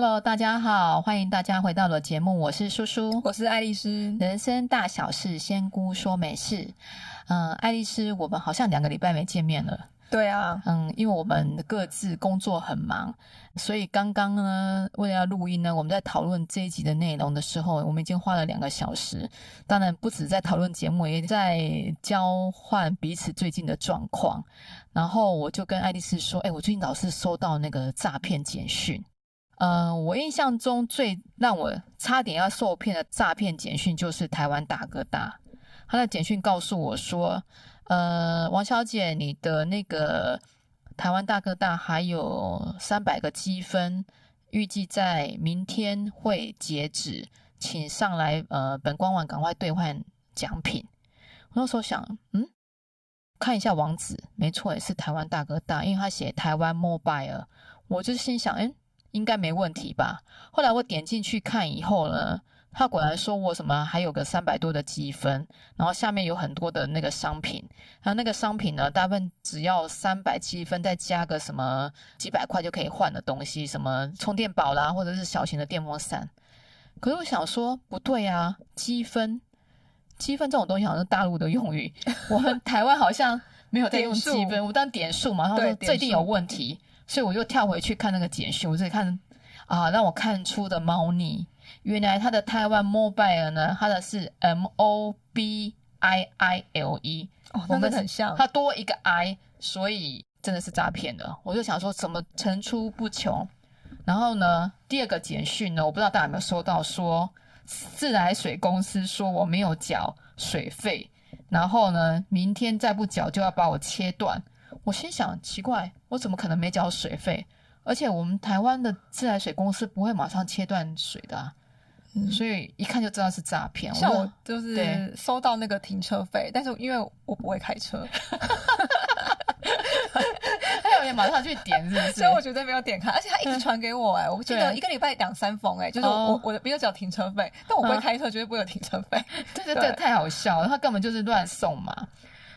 Hello，大家好，欢迎大家回到我的节目，我是叔叔，我是爱丽丝，人生大小事，仙姑说没事。嗯，爱丽丝，我们好像两个礼拜没见面了。对啊，嗯，因为我们各自工作很忙，所以刚刚呢，为了要录音呢，我们在讨论这一集的内容的时候，我们已经花了两个小时。当然，不止在讨论节目，也在交换彼此最近的状况。然后我就跟爱丽丝说：“哎，我最近老是收到那个诈骗简讯。呃，我印象中最让我差点要受骗的诈骗简讯，就是台湾大哥大。他的简讯告诉我说。”呃，王小姐，你的那个台湾大哥大还有三百个积分，预计在明天会截止，请上来呃本官网赶快兑换奖品。我那时候想，嗯，看一下网址，没错，也是台湾大哥大，因为他写台湾 Mobile，我就心想，哎，应该没问题吧。后来我点进去看以后呢。他果然说我什么还有个三百多的积分，然后下面有很多的那个商品，然后那个商品呢，大部分只要三百积分，再加个什么几百块就可以换的东西，什么充电宝啦，或者是小型的电风扇。可是我想说不对啊，积分，积分这种东西好像是大陆的用语，我们台湾好像没有在用积分，我当点数嘛，然后说这一定有问题，所以我又跳回去看那个简讯，我自己看啊，让我看出的猫腻。原来他的台湾 mobile 呢，他的是 M O B I I L E，哦，我们很像，它多一个 I，所以真的是诈骗的。我就想说，怎么层出不穷？然后呢，第二个简讯呢，我不知道大家有没有收到说，说自来水公司说我没有缴水费，然后呢，明天再不缴就要把我切断。我心想，奇怪，我怎么可能没缴水费？而且我们台湾的自来水公司不会马上切断水的啊。嗯、所以一看就知道是诈骗。像我就是收到那个停车费，但是因为我不会开车，他有也马上去点，是不是？所以我绝对没有点开，而且他一直传给我、欸，哎，我记得一个礼拜两三封、欸，哎，就是我、哦、我没有缴停车费，但我不会开车，绝对不会有停车费。对对对，太好笑了，他根本就是乱送嘛。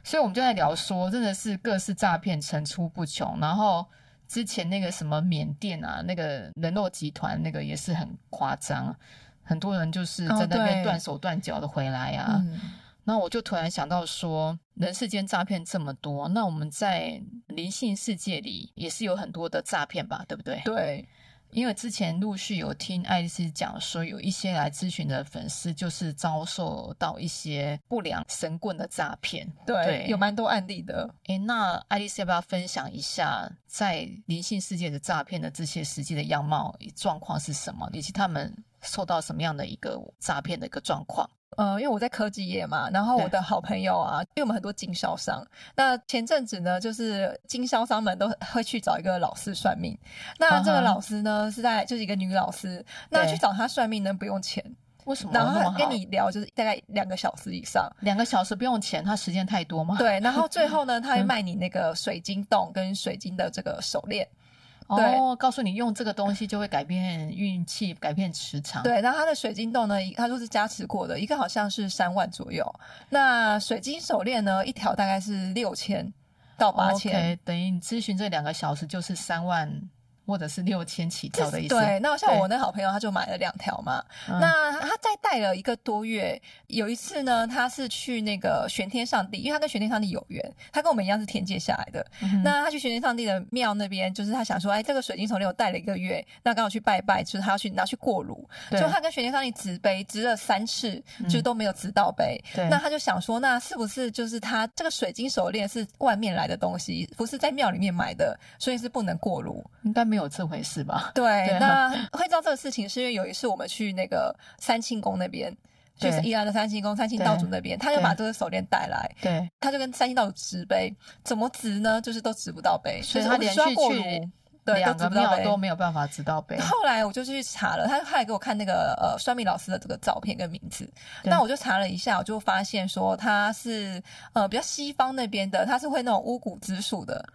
所以我们就在聊说，真的是各式诈骗层出不穷。然后之前那个什么缅甸啊，那个人肉集团那个也是很夸张。很多人就是在那边断手断脚的回来啊，哦、那我就突然想到说，人世间诈骗这么多，那我们在灵性世界里也是有很多的诈骗吧，对不对？对，因为之前陆续有听爱丽丝讲说，有一些来咨询的粉丝就是遭受到一些不良神棍的诈骗，对，对有蛮多案例的。诶，那爱丽丝要不要分享一下在灵性世界的诈骗的这些实际的样貌状况是什么，以及他们？受到什么样的一个诈骗的一个状况？呃，因为我在科技业嘛，然后我的好朋友啊，因为我们很多经销商，那前阵子呢，就是经销商们都会去找一个老师算命。那这个老师呢，嗯、是在就是一个女老师，那去找她算命呢，不用钱。为什么？然后跟你聊就是大概两个小时以上，两个小时不用钱，他时间太多吗？对，然后最后呢，他会卖你那个水晶洞跟水晶的这个手链。哦，告诉你用这个东西就会改变运气，改变磁场。对，然后它的水晶洞呢，它都是加持过的，一个好像是三万左右。那水晶手链呢，一条大概是六千到八千。OK，等于你咨询这两个小时就是三万。或者是六千起跳的意思。对，那像我那好朋友，他就买了两条嘛。那他再戴了一个多月，有一次呢，他是去那个玄天上帝，因为他跟玄天上帝有缘，他跟我们一样是天界下来的。嗯、那他去玄天上帝的庙那边，就是他想说，哎，这个水晶手链我戴了一个月，那刚好去拜拜，就是他要去拿去过炉。就他跟玄天上帝执杯，执了三次，就都没有执到杯。那他就想说，那是不是就是他这个水晶手链是外面来的东西，不是在庙里面买的，所以是不能过炉？应该没有。这回事吧？对，对那会知道这个事情，是因为有一次我们去那个三清宫那边，就是宜兰的三清宫，三清道主那边，他就把这个手链带来，对，他就跟三清道主掷杯，怎么掷呢？就是都掷不到杯，所以他连续去对两个庙都没有办法掷到杯。后来我就去查了，他后来给我看那个呃算命老师的这个照片跟名字，那我就查了一下，我就发现说他是呃比较西方那边的，他是会那种巫蛊之术的。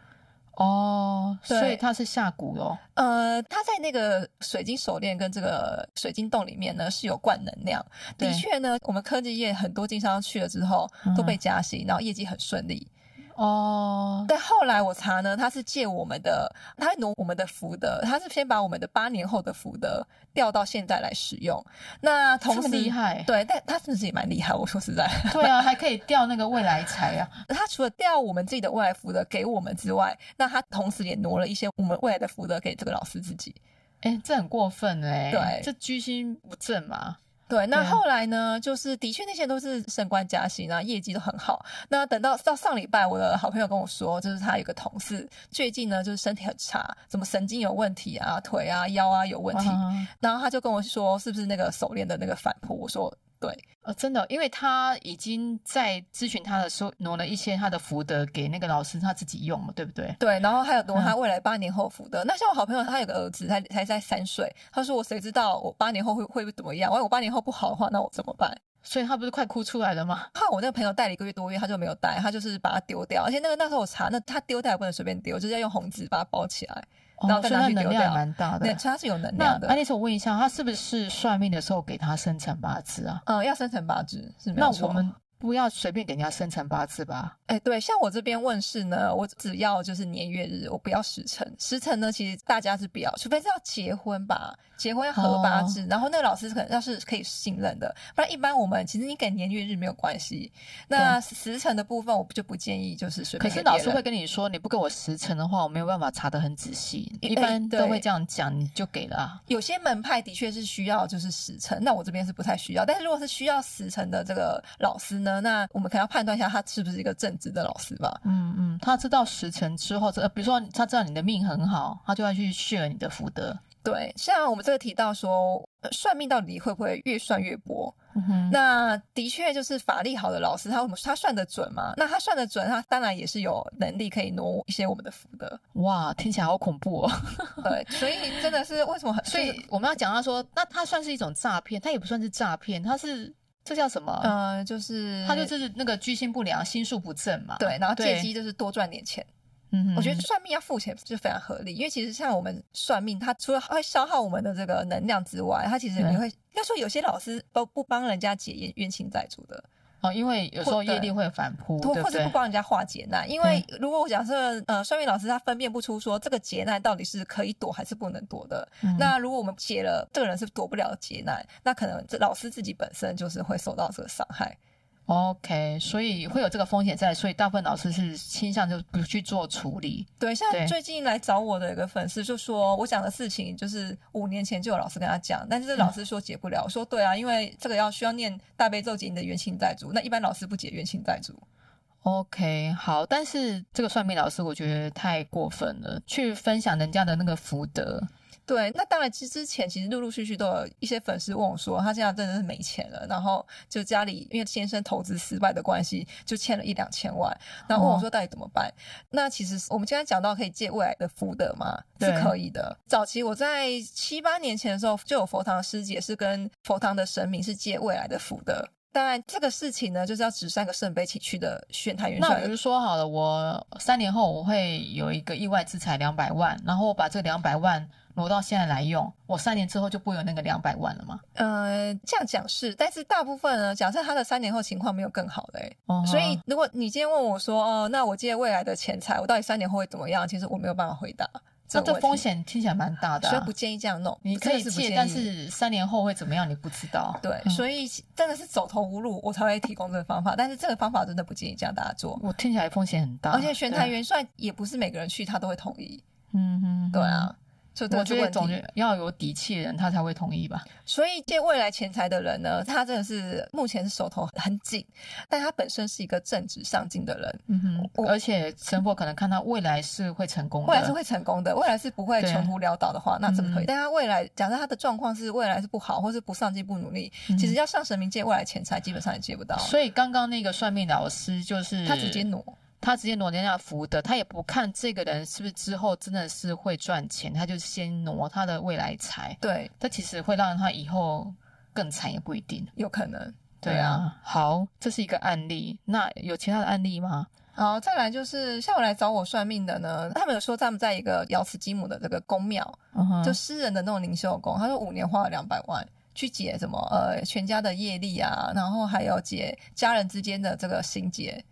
哦，所以他是下蛊喽。呃，他在那个水晶手链跟这个水晶洞里面呢，是有灌能量。的确呢，我们科技业很多经销商去了之后都被加薪，然后业绩很顺利。哦，但后来我查呢，他是借我们的，他挪我们的福德，他是先把我们的八年后的福德调到现在来使用。那同时厉害，对，但他真的是也蛮厉害。我说实在，对啊，还可以调那个未来财啊。他除了调我们自己的未来福德给我们之外，那他同时也挪了一些我们未来的福德给这个老师自己。哎，这很过分哎、欸，对，这居心不正嘛。对，那后来呢？就是的确那些都是升官加薪啊，业绩都很好。那等到到上礼拜，我的好朋友跟我说，就是他有个同事最近呢，就是身体很差，什么神经有问题啊，腿啊、腰啊有问题。Uh-huh. 然后他就跟我说，是不是那个手链的那个反扑？我说。对，呃，真的，因为他已经在咨询他的时候挪了一些他的福德给那个老师他自己用嘛，对不对？对，然后还有挪他未来八年后福德。嗯、那像我好朋友，他有个儿子，才才在三岁，他说我谁知道我八年后会会怎么样？万一我八年后不好的话，那我怎么办？所以他不是快哭出来了吗？后来我那个朋友带了一个月多月，他就没有带，他就是把它丢掉。而且那个那时候我查，那他丢掉也不能随便丢，就是要用红纸把它包起来。然后他能量蛮大的，对，它是有能量的。那安丽丝，我问一下，他是不是算命的时候给他生辰八字啊？嗯，要生辰八字是没错。那我们。不要随便给人家生辰八字吧。哎，对，像我这边问事呢，我只要就是年月日，我不要时辰。时辰呢，其实大家是不要，除非是要结婚吧，结婚要合八字。哦、然后那个老师可能要是可以信任的，不然一般我们其实你给年月日没有关系。那时辰的部分，我就不建议就是随便。可是老师会跟你说，你不给我时辰的话，我没有办法查得很仔细。一般都会这样讲，你就给了啊。有些门派的确是需要就是时辰，那我这边是不太需要。但是如果是需要时辰的这个老师呢？那我们可能要判断一下他是不是一个正直的老师吧。嗯嗯，他知道时辰之后，呃，比如说他知道你的命很好，他就要去 share 你的福德。对，像我们这个提到说，算命到底会不会越算越薄？嗯，那的确就是法力好的老师，他为什么他算得准嘛？那他算得准，他当然也是有能力可以挪一些我们的福德。哇，听起来好恐怖哦。对，所以真的是为什么很？所以我们要讲到说，那他算是一种诈骗，他也不算是诈骗，他是。这叫什么？呃，就是他就是那个居心不良、心术不正嘛。对，然后借机就是多赚点钱。嗯，我觉得算命要付钱就非常合理，因为其实像我们算命，它除了会消耗我们的这个能量之外，它其实也会，应该说有些老师都不帮人家解冤冤亲债主的。哦，因为有时候业力会反扑，或或者不帮人家化劫难。因为如果我假设呃，算命老师他分辨不出说这个劫难到底是可以躲还是不能躲的，嗯、那如果我们解了这个人是躲不了劫难，那可能这老师自己本身就是会受到这个伤害。OK，所以会有这个风险在，所以大部分老师是倾向就不去做处理。对，像最近来找我的一个粉丝就说，我讲的事情就是五年前就有老师跟他讲，但是老师说解不了。嗯、我说对啊，因为这个要需要念大悲咒解你的冤亲债主，那一般老师不解冤亲债主。OK，好，但是这个算命老师我觉得太过分了，去分享人家的那个福德。对，那当然，其实之前其实陆陆续续都有一些粉丝问我说，他现在真的是没钱了，然后就家里因为先生投资失败的关系，就欠了一两千万，然后问我说到底怎么办？哦、那其实我们今天讲到可以借未来的福德嘛？是可以的。早期我在七八年前的时候，就有佛堂师姐是跟佛堂的神明是借未来的福德。当然，这个事情呢，就是要指三个圣杯起去的选台元帅。那比如说好了，我三年后我会有一个意外之财两百万，然后我把这两百万。挪到现在来用，我三年之后就不会有那个两百万了吗？呃，这样讲是，但是大部分呢，假设他的三年后情况没有更好的，哎、uh -huh.，所以如果你今天问我说，哦，那我借未来的钱财，我到底三年后会怎么样？其实我没有办法回答。这这风险听起来蛮大的、啊，所以不建议这样弄。你可以借，但是三年后会怎么样？你不知道。对，嗯、所以真的是走投无路，我才会提供这个方法。但是这个方法真的不建议这样大家做。我听起来风险很大，而且玄坛元帅也不是每个人去他都会同意。嗯哼，对啊。我觉得总要有底气的人，他才会同意吧。所以借未来钱财的人呢，他真的是目前是手头很紧，但他本身是一个正直上进的人。嗯哼，而且神佛可能看到未来是会成功的，未来是会成功的，未来是不会穷途潦倒的话，那怎么可以。嗯、但他未来假设他的状况是未来是不好，或是不上进不努力，嗯、其实要向神明借未来钱财，基本上也借不到。所以刚刚那个算命老师就是他直接挪。他直接挪人家福德，他也不看这个人是不是之后真的是会赚钱，他就先挪他的未来财。对，他其实会让他以后更惨也不一定，有可能。对啊，对啊，好，这是一个案例。那有其他的案例吗？好，再来就是下午来找我算命的呢，他们有说他们在一个瑶池金母的这个宫庙，uh-huh. 就私人的那种灵修宫，他说五年花了两百万去解什么呃全家的业力啊，然后还有解家人之间的这个心结。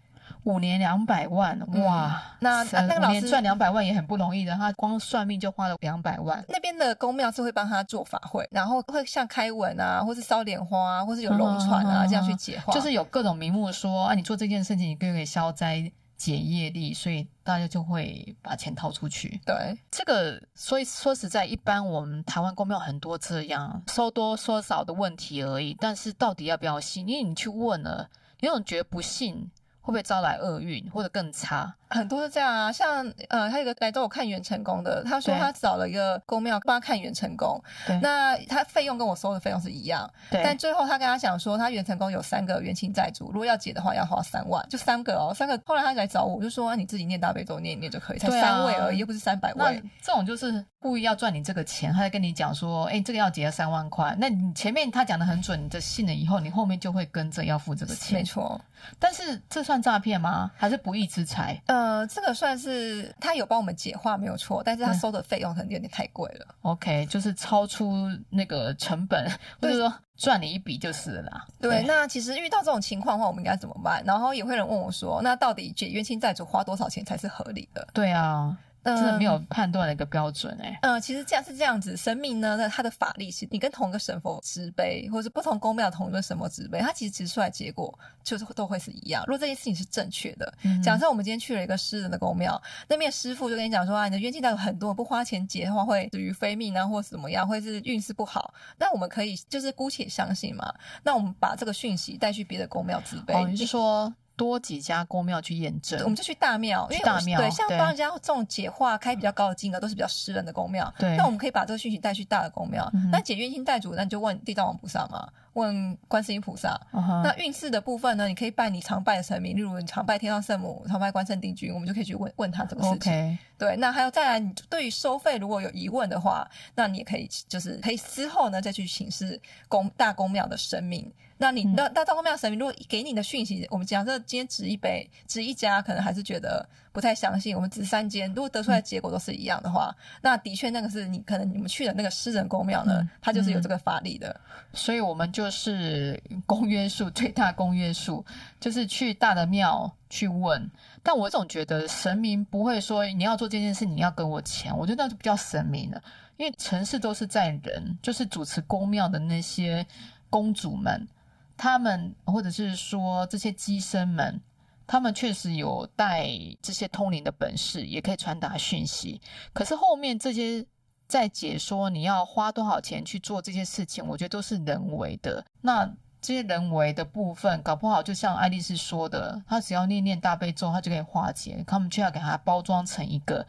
五年两百万，哇！嗯、那那个老师赚两百万也很不容易的，他光算命就花了两百万。那边的宫庙是会帮他做法会，然后会像开文啊，或是烧莲花啊，或是有龙船啊、嗯、这样去解化，就是有各种名目说啊，你做这件事情你可以消灾解业力，所以大家就会把钱掏出去。对，这个所以说实在，一般我们台湾公庙很多这样收多收少的问题而已，但是到底要不要信？因为你去问了，你总觉得不信。会不会招来厄运或者更差？很多是这样啊，像呃，他有个来找我看元成功的，他说他找了一个公庙帮他看元成功，对，那他费用跟我收的费用是一样，对，但最后他跟他讲说，他元成功有三个冤亲债主，如果要解的话要花三万，就三个哦，三个。后来他来找我，我就说、啊、你自己念大悲咒念一念就可以，才三位而已，又不是三百位。这种就是故意要赚你这个钱，他在跟你讲说，哎，这个要结三万块，那你前面他讲的很准，你就信了以后，你后面就会跟着要付这个钱，没错。但是这算诈骗吗？还是不义之财？呃，这个算是他有帮我们解化没有错，但是他收的费用可能有点太贵了。OK，就是超出那个成本，或者说赚你一笔就是了对，那其实遇到这种情况的话，我们应该怎么办？然后也会有人问我说，那到底解冤亲债主花多少钱才是合理的？对啊。真的没有判断的一个标准哎、欸。嗯，其实这样是这样子，神明呢，那他的法力是你跟同一个神佛掷杯，或者是不同宫庙同一个神佛掷杯，它其实执出来结果就是都会是一样。如果这件事情是正确的，嗯、假设我们今天去了一个私人的宫庙，那边师傅就跟你讲说啊，你的冤亲债主很多，不花钱结的话会死于非命啊，或者怎么样，会是运势不好。那我们可以就是姑且相信嘛。那我们把这个讯息带去别的宫庙掷杯。哦，你是说？多几家公庙去验证，我们就去大庙，去大庙，对，像帮人家这种解化开比较高的金额，都是比较私人的公庙。对，那我们可以把这个讯息带去大的公庙。那、嗯、解冤亲债主，那你就问地藏王菩萨嘛，问观世音菩萨。Uh-huh. 那运势的部分呢，你可以拜你常拜的神明，例如你常拜天上圣母，常拜关圣帝君，我们就可以去问问他这个事情。Okay. 对，那还有再来，你对于收费如果有疑问的话，那你也可以就是可以之后呢再去请示公大公庙的神明。那你那大公庙神明如果给你的讯息，我们讲这今天值一杯，值一家，可能还是觉得不太相信。我们掷三间，如果得出来的结果都是一样的话，嗯、那的确那个是你可能你们去的那个私人公庙呢、嗯，它就是有这个法力的。所以我们就是公约数最大公约数，就是去大的庙去问。但我总觉得神明不会说你要做这件事，你要给我钱。我觉得那就比较神明了，因为城市都是在人，就是主持公庙的那些公主们。他们或者是说这些机身们，他们确实有带这些通灵的本事，也可以传达讯息。可是后面这些在解说你要花多少钱去做这些事情，我觉得都是人为的。那这些人为的部分，搞不好就像爱丽丝说的，他只要念念大悲咒，他就可以化解。他们却要给他包装成一个。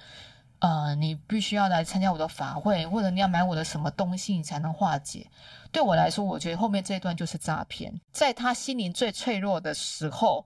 呃，你必须要来参加我的法会，或者你要买我的什么东西，你才能化解。对我来说，我觉得后面这一段就是诈骗，在他心灵最脆弱的时候。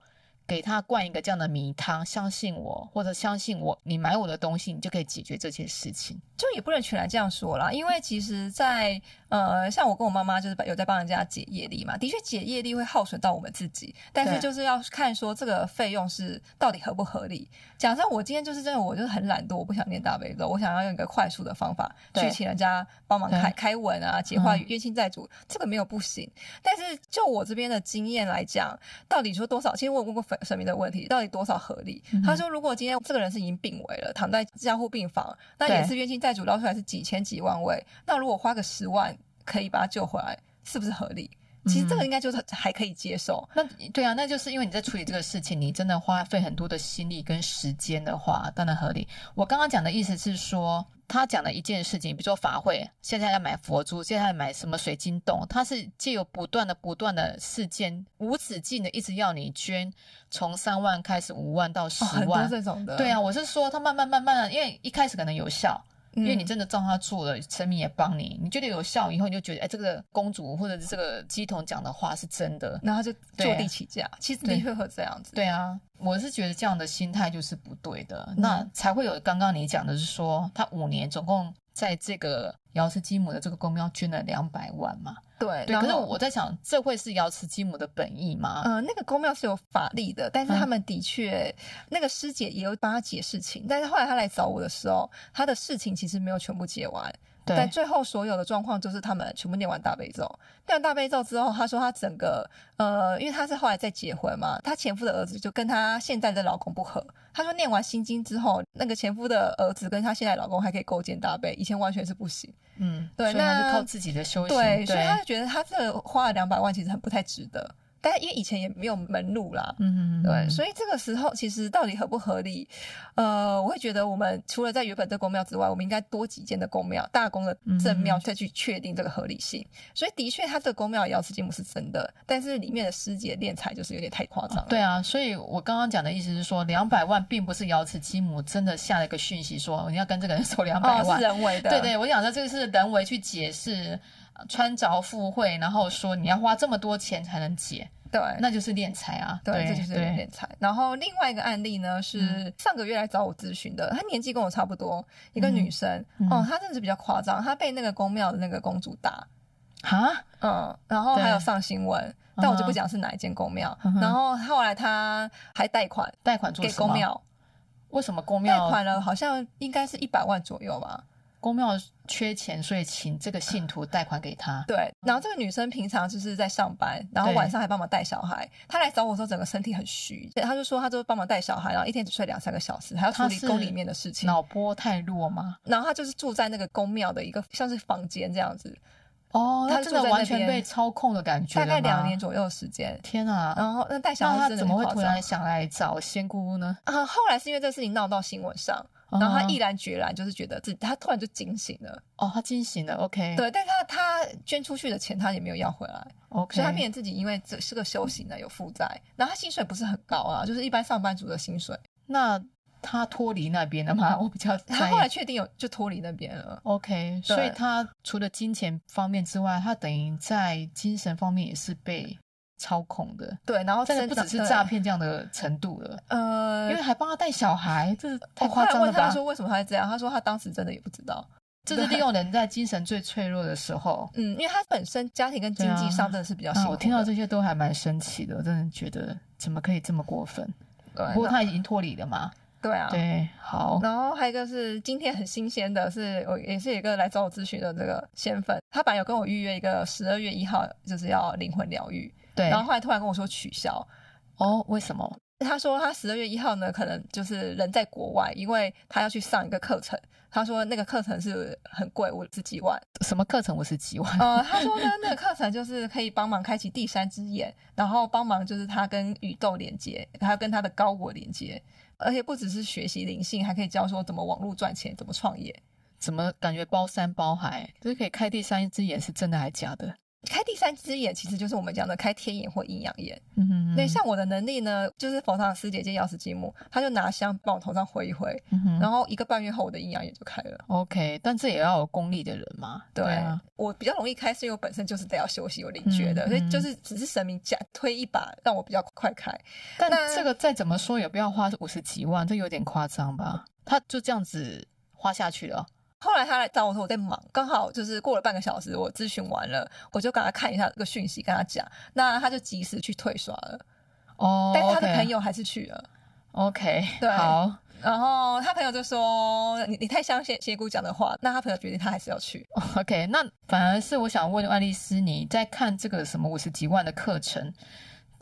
给他灌一个这样的迷汤，相信我，或者相信我，你买我的东西，你就可以解决这件事情。就也不能全然这样说啦，因为其实在，在呃，像我跟我妈妈就是有在帮人家解业力嘛，的确解业力会耗损到我们自己，但是就是要看说这个费用是到底合不合理。假设我今天就是真的，我就是很懒惰，我不想念大悲咒，我想要用一个快速的方法去请人家帮忙开开文啊，解化冤亲债主，嗯，这个没有不行。但是就我这边的经验来讲，到底说多少？其实我问过粉。神明的问题到底多少合理？嗯、他说，如果今天这个人是已经病危了，躺在加护病房，那也是冤亲债主捞出来是几千几万位，那如果花个十万可以把他救回来，是不是合理？其实这个应该就是还可以接受。嗯、那对啊，那就是因为你在处理这个事情，你真的花费很多的心力跟时间的话，当然合理。我刚刚讲的意思是说。他讲的一件事情，比如说法会，现在要买佛珠，现在要买什么水晶洞，他是借由不断的、不断的事件，无止境的一直要你捐，从三万开始，五万到十万，哦，这种的。对啊，我是说他慢慢慢慢的，因为一开始可能有效。因为你真的照他做了，神明也帮你，你觉得有效以后，你就觉得哎，这个公主或者是这个鸡童讲的话是真的，然后就坐地起价。其实的确会这样子对。对啊，我是觉得这样的心态就是不对的，嗯、那才会有刚刚你讲的是说，他五年总共在这个瑶池金母的这个公庙捐了两百万嘛。对，对，可是我在想，这会是瑶池金母的本意吗？嗯、呃，那个公庙是有法力的，但是他们的确、嗯、那个师姐也有帮他解事情，但是后来他来找我的时候，他的事情其实没有全部解完。对，但最后所有的状况就是他们全部念完大悲咒，念完大悲咒之后，他说他整个呃，因为他是后来再结婚嘛，他前夫的儿子就跟他现在的老公不合。他说念完心经之后，那个前夫的儿子跟她现在老公还可以勾肩搭背，以前完全是不行。嗯，对，那是靠自己的修行。对，对所以他就觉得他这花了两百万其实很不太值得。但因为以前也没有门路啦，嗯嗯，对，所以这个时候其实到底合不合理？呃，我会觉得我们除了在原本的宫庙之外，我们应该多几间的宫庙，大公的正庙再去确定这个合理性。嗯、所以的确，他这个宫庙的瑶池金母是真的，但是里面的师姐敛财就是有点太夸张了、哦。对啊，所以我刚刚讲的意思是说，两百万并不是瑶池金母真的下了一个讯息说你要跟这个人收两百万、哦，是人为的。对对，我想说这个是人为去解释穿着附会，然后说你要花这么多钱才能解。对，那就是敛财啊！对，这就是敛财。然后另外一个案例呢，是上个月来找我咨询的，她年纪跟我差不多，一个女生哦，她真的是比较夸张，她被那个宫庙的那个公主打啊，嗯，然后还有上新闻，但我就不讲是哪一间宫庙。然后后来她还贷款，贷款？给宫庙？为什么宫庙贷款了？好像应该是一百万左右吧。宫庙缺钱，所以请这个信徒贷款给他。对，然后这个女生平常就是在上班，然后晚上还帮忙带小孩。她来找我说，整个身体很虚，她就说她就帮忙带小孩，然后一天只睡两三个小时，还要处理宫里面的事情。脑波太弱吗？然后她就是住在那个宫庙的一个像是房间这样子。哦，她真的完全被操控的感觉。大概两年左右的时间。天啊！然后那带小孩，她怎么会突然想来找仙姑呢？啊，后来是因为这个事情闹到新闻上。然后他毅然决然，就是觉得自己，他突然就惊醒了。哦，他惊醒了，OK。对，但他他捐出去的钱，他也没有要回来，OK。所以他变成自己，因为这是个修行的有负债，然后他薪水不是很高啊，就是一般上班族的薪水。那他脱离那边了吗？我比较，他后来确定有就脱离那边了，OK。所以他除了金钱方面之外，他等于在精神方面也是被。操控的，对，然后这不只是诈骗这样的程度了，呃，因为还帮他带小孩，这是太夸张了吧？我问他说为什么他会这样，他说他当时真的也不知道，这是利用人在精神最脆弱的时候，嗯，因为他本身家庭跟经济上真的是比较辛苦，啊啊。我听到这些都还蛮生气的，我真的觉得怎么可以这么过分？对，不过他已经脱离了嘛。对啊，对，好。然后还有一个是今天很新鲜的是，我也是一个来找我咨询的这个仙粉，他本来有跟我预约一个十二月一号，就是要灵魂疗愈。对，然后后来突然跟我说取消，哦，为什么？他说他十二月一号呢，可能就是人在国外，因为他要去上一个课程。他说那个课程是很贵，五十几万。什么课程五十几万？呃，他说呢，那个课程就是可以帮忙开启第三只眼，然后帮忙就是他跟宇宙连接，还有跟他的高我连接，而且不只是学习灵性，还可以教说怎么网络赚钱，怎么创业，怎么感觉包山包海，就是可以开第三只眼，是真的还是假的？开第三只眼其实就是我们讲的开天眼或阴阳眼。嗯哼嗯，对，像我的能力呢，就是佛堂师姐借钥匙积木，他就拿香帮我头上挥一挥，嗯哼，然后一个半月后我的阴阳眼就开了。OK，但这也要有功力的人嘛。对，对啊，我比较容易开，是因为我本身就是得要休息有灵觉的，嗯，所以就是只是神明加推一把，让我比较快开。但这个再怎么说也不要花五十几万，这有点夸张吧？他就这样子花下去了。后来他来找我说我在忙，刚好就是过了半个小时，我咨询完了，我就赶快看一下这个讯息，跟他讲，那他就及时去退刷了。哦，但他的朋友还是去了。OK，对，好。然后他朋友就说：“你你太相信仙姑讲的话。”那他朋友决定他还是要去。OK，那反而是我想问爱丽丝，你在看这个什么五十几万的课程？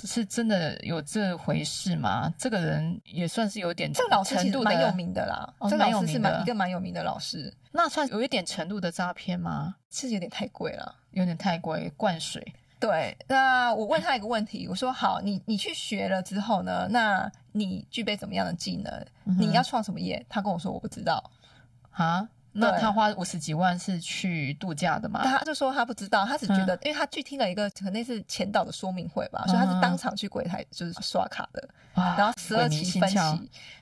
是真的有这回事吗？这个人也算是有点这个老师其实蛮有名的啦。哦、这个老师是蛮一个蛮有名的老师。那算有一点程度的诈骗吗？是有点太贵了，有点太贵，灌水。对，那我问他一个问题，我说：好，你你去学了之后呢？那你具备怎么样的技能？嗯、你要创什么业？他跟我说我不知道。啊？那他花五十几万是去度假的吗？他就说他不知道，他只觉得，嗯、因为他去听了一个可能是前导的说明会吧，嗯、所以他是当场去柜台就是刷卡的，啊、然后十二期分期。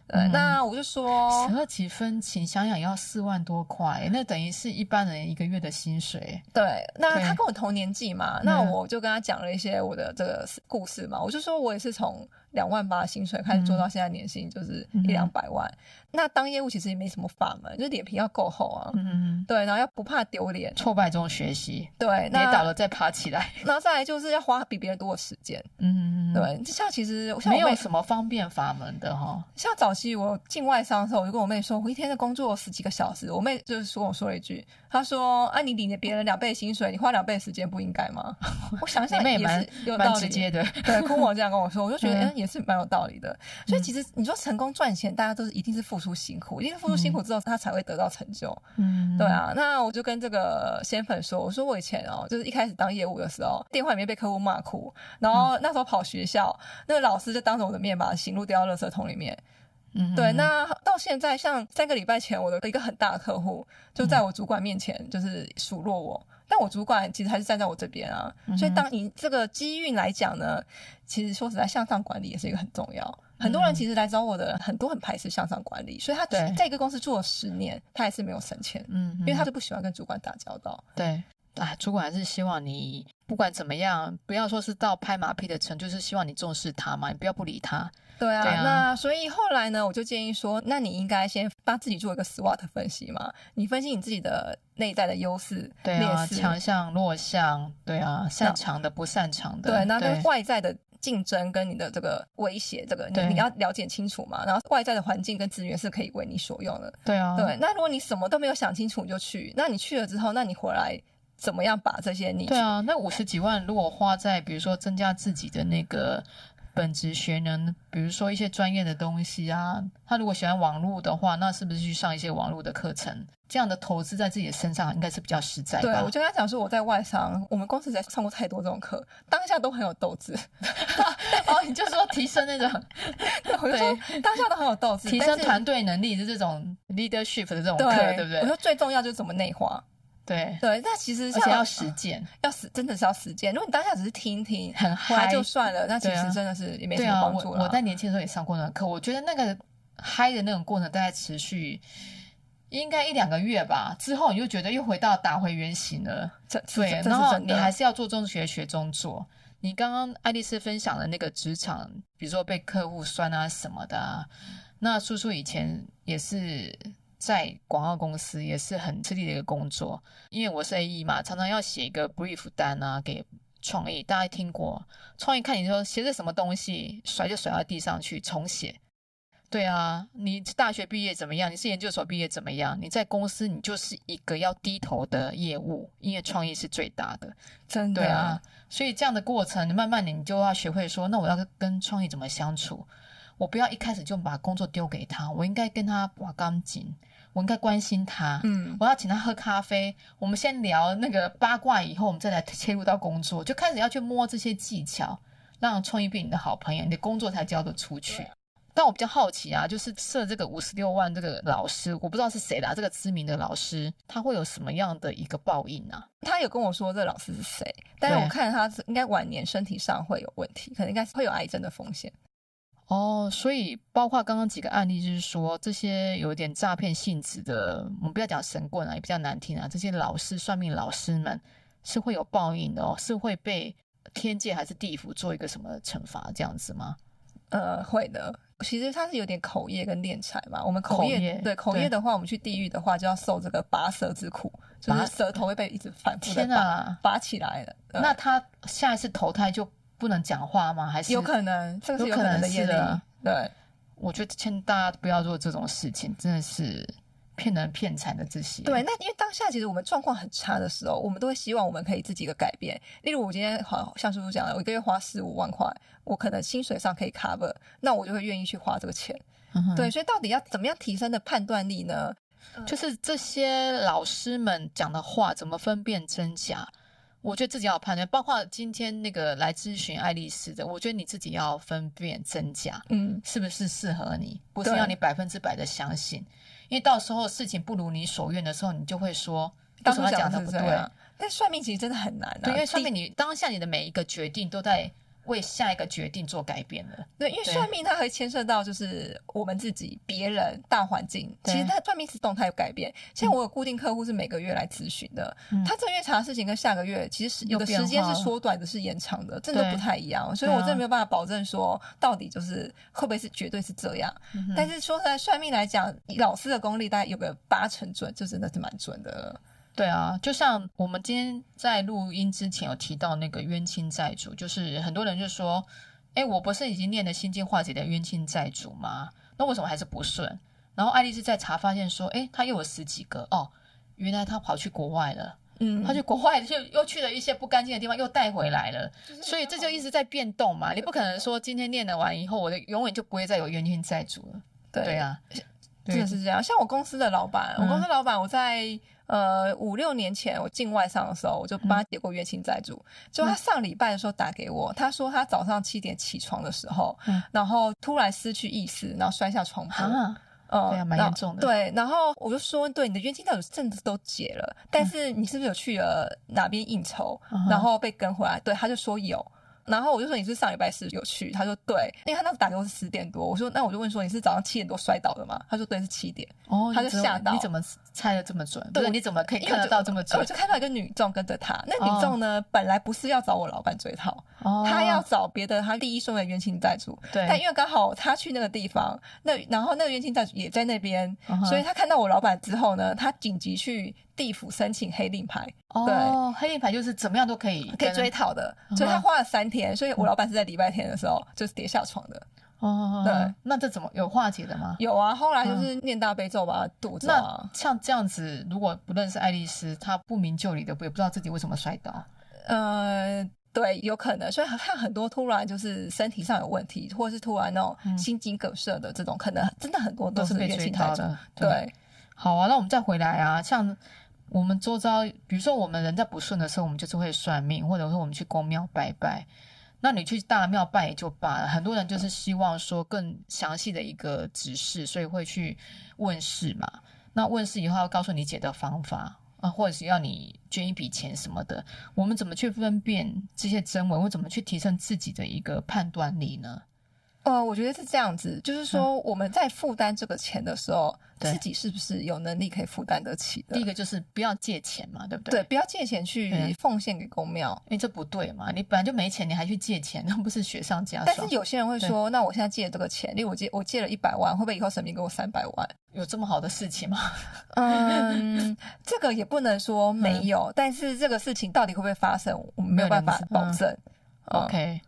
对，嗯、那我就说十二期分期，想想要四万多块，那等于是一般人一个月的薪水。对，那他跟我同年纪嘛，那我就跟他讲了一些我的这个故事嘛，我就说我也是从。两万八薪水开始做到现在年薪就是一两百万，嗯、那当业务其实也没什么法门，就是脸皮要够厚啊。嗯嗯对，然后要不怕丢脸，挫败中学习，对，跌倒了再爬起来。然后再来就是要花比别人多的时间。嗯嗯对，像其实像没有什么方便法门的哈。像早气，我进外商的时候，我就跟我妹说，我一天的工作十几个小时。我妹就是跟我说了一句，她说：“啊，你领着别人两倍薪水，你花两倍时间不应该吗？” 我想想也是有道理，蛮直接的。对，库莫这样跟我说，我就觉得 嗯也是蛮有道理的。所以其实你说成功赚钱，大家都是一定是付出辛苦，一定是付出辛苦之后，他才会得到成就。嗯，对啊。那我就跟这个仙粉说，我说我以前哦，就是一开始当业务的时候，电话里面被客户骂哭，然后那时候跑学校，那个老师就当着我的面把行路丢到垃圾桶里面。嗯，对，那到现在，像三个礼拜前，我的一个很大的客户就在我主管面前就是数落我，嗯、但我主管其实还是站在我这边啊。嗯、所以，当你这个机运来讲呢，其实说实在，向上管理也是一个很重要。嗯、很多人其实来找我的很多很排斥向上管理，所以他在一个公司做了十年，他还是没有升迁。嗯，因为他就不喜欢跟主管打交道。对。啊，主管还是希望你不管怎么样，不要说是到拍马屁的程度，就是希望你重视他嘛，你不要不理他。对啊，对啊，那所以后来呢，我就建议说，那你应该先帮自己做一个 SWOT 分析嘛，你分析你自己的内在的优势、对啊，劣势、强项、弱项，对啊，擅长的、不擅长的，对，那跟外在的竞争跟你的这个威胁，这个你你要了解清楚嘛，然后外在的环境跟资源是可以为你所用的。对啊，对，那如果你什么都没有想清楚你就去，那你去了之后，那你回来。怎么样把这些你对啊，那五十几万如果花在比如说增加自己的那个本职学能，比如说一些专业的东西啊，他如果喜欢网络的话，那是不是去上一些网络的课程？这样的投资在自己的身上应该是比较实在的。对，我就跟他讲说，我在外商，我们公司在上过太多这种课，当下都很有斗志。哦，你就说提升那种，我就说当下都很有斗志，提升团队能力的这种 leadership 的这种课，对，对不对？我说最重要就是怎么内化。对对，那其实而且要实践，要实真的是要实践。如果你当下只是听听，很嗨就算了，那其实真的是也没什么帮助了。我我在年轻的时候也上过那个课，我觉得那个嗨的那种过程大概持续应该一两个月吧，之后你就觉得又回到打回原形了。这对，然后你还是要做中学学中做。你刚刚爱丽丝分享的那个职场，比如说被客户酸啊什么的啊，那叔叔以前也是。在广告公司也是很吃力的一个工作，因为我是 AE 嘛，常常要写一个 brief 单啊给创意。大家听过创意看你说写的什么东西，甩就甩到地上去重写。对啊，你大学毕业怎么样？你是研究所毕业怎么样？你在公司你就是一个要低头的业务，因为创意是最大的，真的。对啊，所以这样的过程，慢慢的你就要学会说，那我要跟创意怎么相处？我不要一开始就把工作丢给他，我应该跟他把钢筋。我应该关心他，嗯，我要请他喝咖啡。我们先聊那个八卦，以后我们再来切入到工作，就开始要去摸这些技巧，让创意变你的好朋友，你的工作才交得出去。但我比较好奇啊，就是设这个五十六万这个老师，我不知道是谁啦，这个知名的老师，他会有什么样的一个报应啊？他有跟我说这老师是谁，但是我看他应该晚年身体上会有问题，可能应该是会有癌症的风险。哦，所以包括刚刚几个案例，就是说这些有点诈骗性质的，我们不要讲神棍啊，也比较难听啊。这些老师、算命老师们是会有报应的哦，是会被天界还是地府做一个什么惩罚这样子吗？呃，会的。其实它是有点口业跟敛财嘛。我们口业，对口业的话，我们去地狱的话就要受这个拔舌之苦，就是舌头会被一直反复的拔，啊、拔起来的。那他下一次投胎就？不能讲话吗？还是有可能？这个是有可能的业力。对，我觉得劝大家不要做这种事情，真的是骗人骗财的这些。对，那因为当下其实我们状况很差的时候，我们都会希望我们可以自己的改变。例如，我今天好像叔叔讲了，我一个月花四五万块，我可能薪水上可以 cover，那我就会愿意去花这个钱。嗯、对，所以到底要怎么样提升的判断力呢？就是这些老师们讲的话，怎么分辨真假？我觉得自己要判断，包括今天那个来咨询爱丽丝的，我觉得你自己要分辨真假，嗯，是不是适合你？不是要你百分之百的相信，因为到时候事情不如你所愿的时候，你就会说，为什么讲的不对？但算命其实真的很难啊，对，因为算命你当下你的每一个决定都在。为下一个决定做改变了，对，因为算命它会牵涉到就是我们自己、别人、大环境。其实它算命是动态有改变。像我有固定客户是每个月来咨询的，他这个月查的事情跟下个月其实有的时间是缩短的，是延长的，真的不太一样。所以我真的没有办法保证说到底就是会不会是绝对是这样。但是说实在，算命来讲，老师的功力大概有个八成准，就真的是蛮准的。对啊，就像我们今天在录音之前有提到那个冤亲债主，就是很多人就说，哎，我不是已经念了心经化解的冤亲债主吗？那为什么还是不顺？然后爱丽丝在查发现说，哎，他又有十几个哦，原来他跑去国外了。嗯，他去国外就又去了一些不干净的地方，又带回来了，所以这就一直在变动嘛。你不可能说今天念了完以后，我的永远就不会再有冤亲债主了。对，对啊，真的是这样。像我公司的老板，我公司老板，我在呃五六年前我进外商的时候，我就帮他解过冤亲债主。就他上礼拜的时候打给我，他说他早上七点起床的时候，然后突然失去意识，然后摔下床铺。哦，对啊，蛮严重的。对，然后我就说，对，你的冤亲债主甚至都解了，但是你是不是有去了哪边应酬，嗯、然后被跟回来？对，他就说有。然后我就说，你是上礼拜四有去？他说对，因为他那时打给我是十点多。我说那我就问说，你是早上七点多摔倒的吗？他说对，是七点。哦，他就吓到。你怎么猜的这么准？对，你怎么可以看得到这么准？我就看到一个女众跟着他，那女众呢，本来不是要找我老板追讨，他要找别的他第一顺位冤亲债主。对，但因为刚好他去那个地方，那然后那个冤亲债主也在那边，所以他看到我老板之后呢，他紧急去。地府申请黑令牌，对，黑令牌就是怎么样都可以可以追讨的，所以他花了三天，所以我老板是在礼拜天的时候就是跌下床的。哦，对，那这怎么有化解的吗？有啊，后来就是念大悲咒把他堵着。那像这样子，如果不认识爱丽丝，她不明就里的，也不知道自己为什么摔倒。呃，对，有可能，所以看很多突然就是身体上有问题，或者是突然那种心肌梗塞的这种，可能真的很多都是被追讨的。对，好啊，那我们再回来啊，像。我们周遭，比如说我们人在不顺的时候，我们就是会算命，或者说我们去公庙拜拜。那你去大庙拜也就罢了，很多人就是希望说更详细的一个指示，所以会去问事嘛。那问事以后要告诉你解的方法啊，或者是要你捐一笔钱什么的。我们怎么去分辨这些真伪，或怎么去提升自己的一个判断力呢？呃，我觉得是这样子，就是说我们在负担这个钱的时候，嗯、自己是不是有能力可以负担得起的？第一个就是不要借钱嘛，对不对？对，不要借钱去奉献给公庙，因为这不对嘛。你本来就没钱，你还去借钱，那不是雪上加霜。但是有些人会说，那我现在借这个钱，例如我借我借了一百万，会不会以后神明给我三百万？有这么好的事情吗？嗯，这个也不能说没有，嗯、但是这个事情到底会不会发生，我们没有办法保证。OK。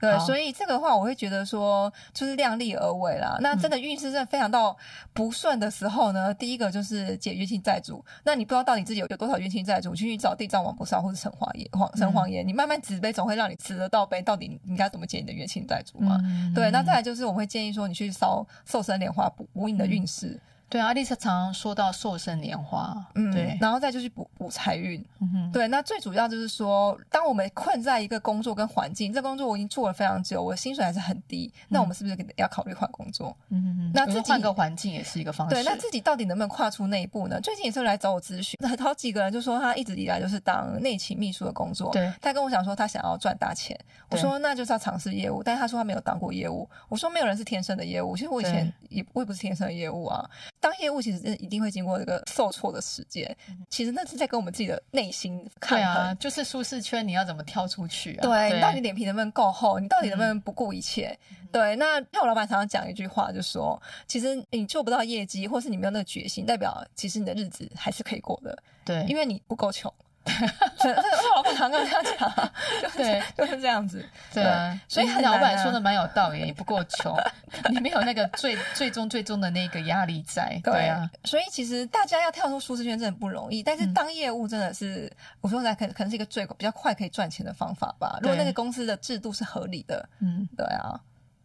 对，所以这个话我会觉得说，就是量力而为啦。那真的运势真的非常到不顺的时候呢，嗯、第一个就是解冤亲债主。那你不知道到底自己有有多少冤亲债主，去找地藏王菩萨或者城隍爷、黄城隍爷，嗯、你慢慢掷杯，总会让你掷得到杯。到底你应该怎么解你的冤亲债主嘛？嗯、对，那再来就是我们会建议说，你去烧寿生莲花补补你的运势。嗯对啊，爱丽丝常常说到寿生莲花，嗯，对，然后再就是补补财运，嗯哼，对，那最主要就是说，当我们困在一个工作跟环境，这工作我已经做了非常久，我的薪水还是很低，嗯、那我们是不是要考虑换工作？嗯哼哼，那自己换个环境也是一个方式。对，那自己到底能不能跨出那一步呢？最近也是来找我咨询，那 好几个人就说他一直以来就是当内勤秘书的工作，对，他跟我讲说他想要赚大钱，我说那就是要尝试业务，但是他说他没有当过业务，我说没有人是天生的业务，其实我以前也我也不是天生的业务啊，当业务其实一定会经过这个受挫的时间，其实那是在跟我们自己的内心抗衡。对啊，就是舒适圈，你要怎么跳出去啊？对，你到底脸皮能不能够厚？你到底能不能不顾一切？嗯、对，那像我老板常常讲一句话，就说，其实你做不到业绩，或是你没有那个决心，代表其实你的日子还是可以过的。对，因为你不够穷。这这我老板常跟他讲，对，就是这样子。对啊，所以老板说的蛮有道理。你不够穷，你没有那个最最终最终的那个压力在。对啊，所以其实大家要跳出舒适圈真的不容易。但是当业务真的是，我说来可可能是一个最比较快可以赚钱的方法吧。如果那个公司的制度是合理的，嗯，对啊，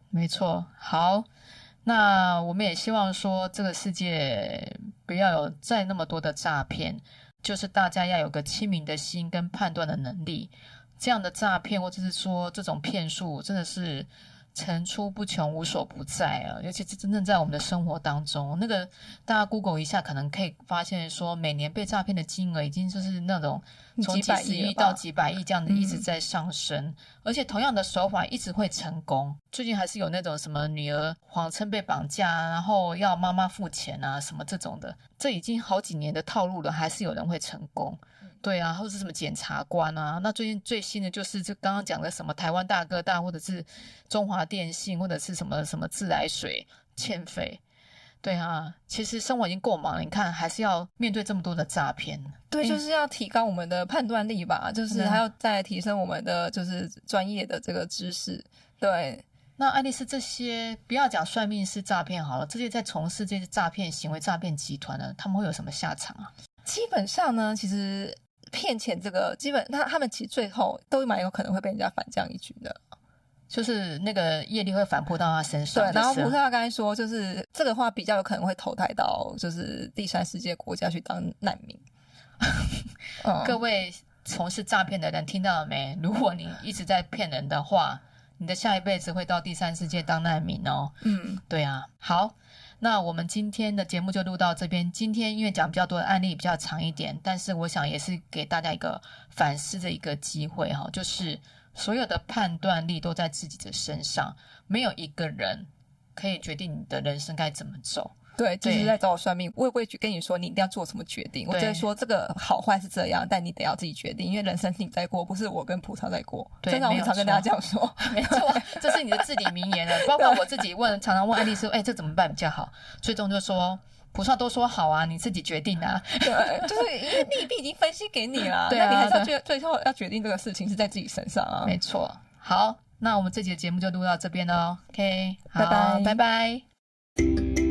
没错。好，那我们也希望说这个世界不要有再那么多的诈骗。就是大家要有个清明的心跟判断的能力，这样的诈骗或者是说这种骗术真的是层出不穷、无所不在啊！尤其是真正在我们的生活当中，那个大家 Google 一下，可能可以发现说，每年被诈骗的金额已经就是那种。从几十亿到几百亿这样子一直在上升，嗯、而且同样的手法一直会成功。最近还是有那种什么女儿谎称被绑架，然后要妈妈付钱啊，什么这种的，这已经好几年的套路了，还是有人会成功。对啊，或者是什么检察官啊，那最近最新的就是就刚刚讲的什么台湾大哥大，或者是中华电信，或者是什么什么自来水欠费。对啊，其实生活已经够忙了，你看还是要面对这么多的诈骗。对，就是要提高我们的判断力吧，就是还要再提升我们的就是专业的这个知识。对，那爱丽丝，这些不要讲算命是诈骗好了，这些在从事这些诈骗行为、诈骗集团呢，他们会有什么下场啊？基本上呢，其实骗钱这个，基本他他们其实最后都蛮有可能会被人家反将一军的。就是那个业力会反扑到他身上。对，然后菩萨刚才说，就是这个话比较有可能会投胎到就是第三世界国家去当难民。嗯、各位从事诈骗的人听到了没？如果你一直在骗人的话，你的下一辈子会到第三世界当难民哦。嗯，对啊。好，那我们今天的节目就录到这边。今天因为讲比较多的案例比较长一点，但是我想也是给大家一个反思的一个机会哈，就是。所有的判断力都在自己的身上，没有一个人可以决定你的人生该怎么走。对，就是在找我算命，我也不会去跟你说你一定要做什么决定。我只会说这个好坏是这样，但你得要自己决定，因为人生是你在过，不是我跟葡萄在过。对，真的，我常跟大家这样说，没错，这是你的至理名言了。包括我自己问，常常问爱丽丝，哎，这怎么办比较好？最终就说。菩萨都说好啊，你自己决定啊。对，就是因为利弊已经分析给你了，对啊，那你还是要最最后要决定这个事情是在自己身上啊。没错。好，那我们这期的节目就录到这边了。OK，拜拜，拜拜。